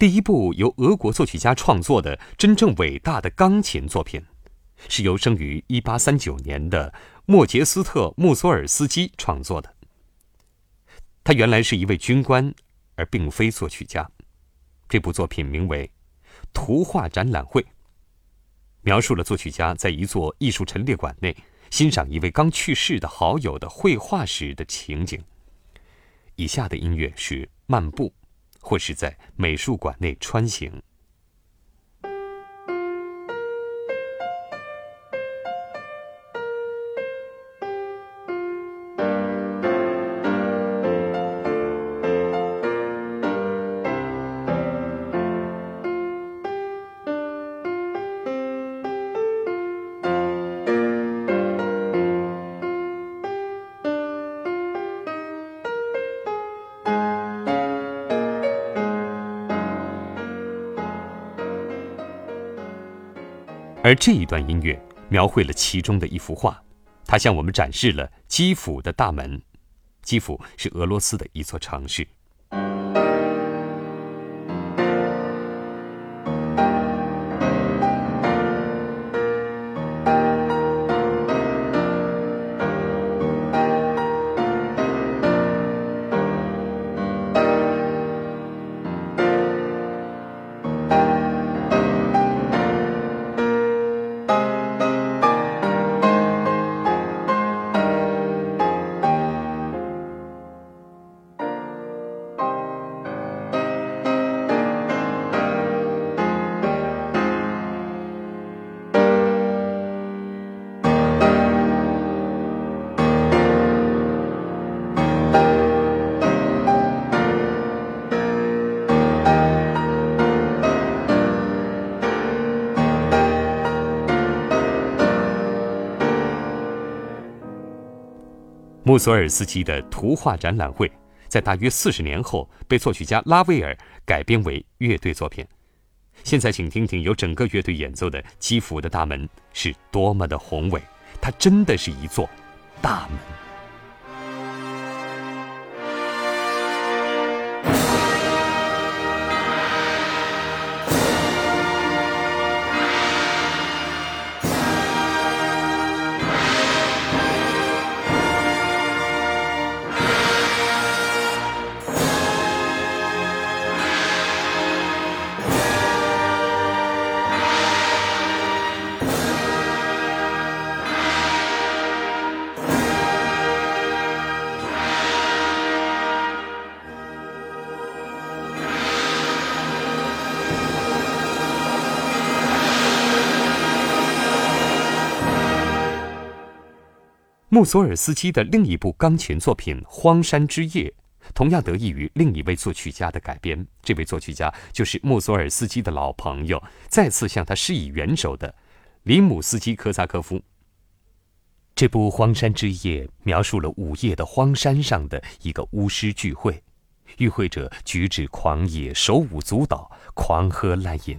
第一部由俄国作曲家创作的真正伟大的钢琴作品，是由生于1839年的莫杰斯特·穆索尔斯基创作的。他原来是一位军官，而并非作曲家。这部作品名为《图画展览会》，描述了作曲家在一座艺术陈列馆内欣赏一位刚去世的好友的绘画时的情景。以下的音乐是漫步，或是在美术馆内穿行。而这一段音乐描绘了其中的一幅画，它向我们展示了基辅的大门。基辅是俄罗斯的一座城市。穆索尔斯基的图画展览会，在大约四十年后被作曲家拉威尔改编为乐队作品。现在，请听听由整个乐队演奏的《基辅的大门》是多么的宏伟，它真的是一座大门。穆索尔斯基的另一部钢琴作品《荒山之夜》，同样得益于另一位作曲家的改编。这位作曲家就是穆索尔斯基的老朋友，再次向他施以援手的里姆斯基科萨科夫。这部《荒山之夜》描述了午夜的荒山上的一个巫师聚会，与会者举止狂野，手舞足蹈，狂喝滥饮。